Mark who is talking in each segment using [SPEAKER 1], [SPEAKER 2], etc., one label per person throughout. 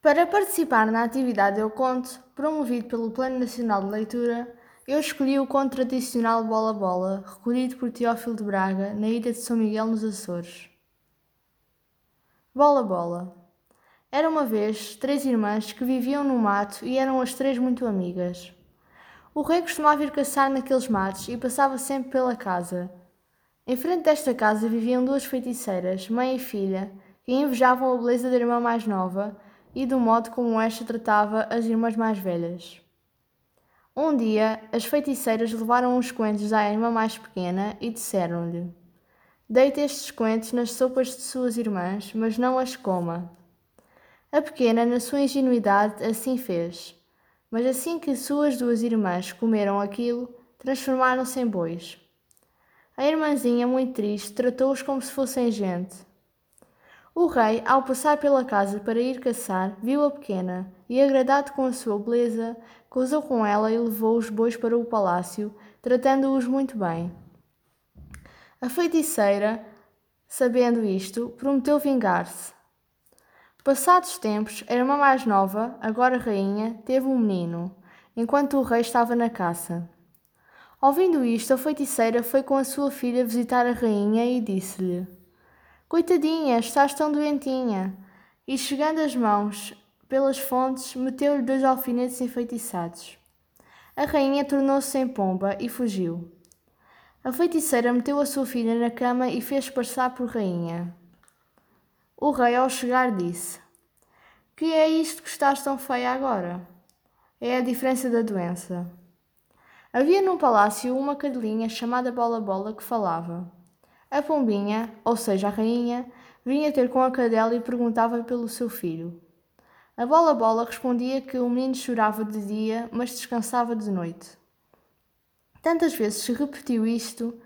[SPEAKER 1] Para participar na atividade Eu Conto, promovido pelo Plano Nacional de Leitura, eu escolhi o conto tradicional Bola Bola, recolhido por Teófilo de Braga, na ilha de São Miguel, nos Açores. Bola Bola. Era uma vez três irmãs que viviam no mato e eram as três muito amigas. O rei costumava ir caçar naqueles matos e passava sempre pela casa. Em frente desta casa viviam duas feiticeiras, mãe e filha, que invejavam a beleza da irmã mais nova e do modo como esta tratava as irmãs mais velhas. Um dia, as feiticeiras levaram uns coentros à irmã mais pequena e disseram-lhe: Deite estes coentros nas sopas de suas irmãs, mas não as coma. A pequena, na sua ingenuidade, assim fez. Mas assim que suas duas irmãs comeram aquilo, transformaram-se em bois. A irmãzinha, muito triste, tratou-os como se fossem gente. O rei, ao passar pela casa para ir caçar, viu a pequena e, agradado com a sua beleza, causou com ela e levou os bois para o palácio, tratando-os muito bem. A feiticeira, sabendo isto, prometeu vingar-se. Passados tempos, a irmã mais nova, agora rainha, teve um menino, enquanto o rei estava na caça. Ouvindo isto, a feiticeira foi com a sua filha visitar a rainha e disse-lhe: Coitadinha, estás tão doentinha. E chegando as mãos pelas fontes, meteu-lhe dois alfinetes enfeitiçados. A rainha tornou-se em pomba e fugiu. A feiticeira meteu a sua filha na cama e fez passar por rainha. O rei, ao chegar, disse: Que é isto que estás tão feia agora? É a diferença da doença. Havia num palácio uma cadelinha chamada Bola Bola que falava. A pombinha, ou seja, a rainha, vinha ter com a cadela e perguntava pelo seu filho. A bola bola respondia que o menino chorava de dia, mas descansava de noite. Tantas vezes se repetiu isto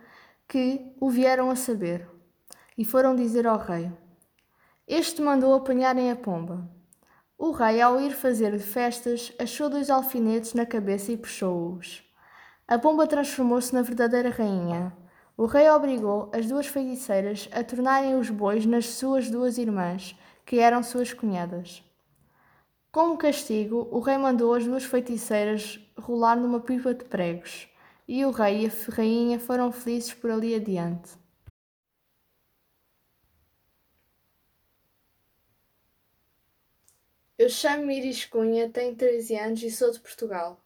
[SPEAKER 1] que o vieram a saber e foram dizer ao rei. Este mandou apanharem a pomba. O rei, ao ir fazer festas, achou dois alfinetes na cabeça e puxou-os. A pomba transformou-se na verdadeira rainha o rei obrigou as duas feiticeiras a tornarem os bois nas suas duas irmãs, que eram suas cunhadas. Como castigo, o rei mandou as duas feiticeiras rolar numa pipa de pregos, e o rei e a rainha foram felizes por ali adiante. Eu chamo-me Iris Cunha, tenho 13 anos e sou de Portugal.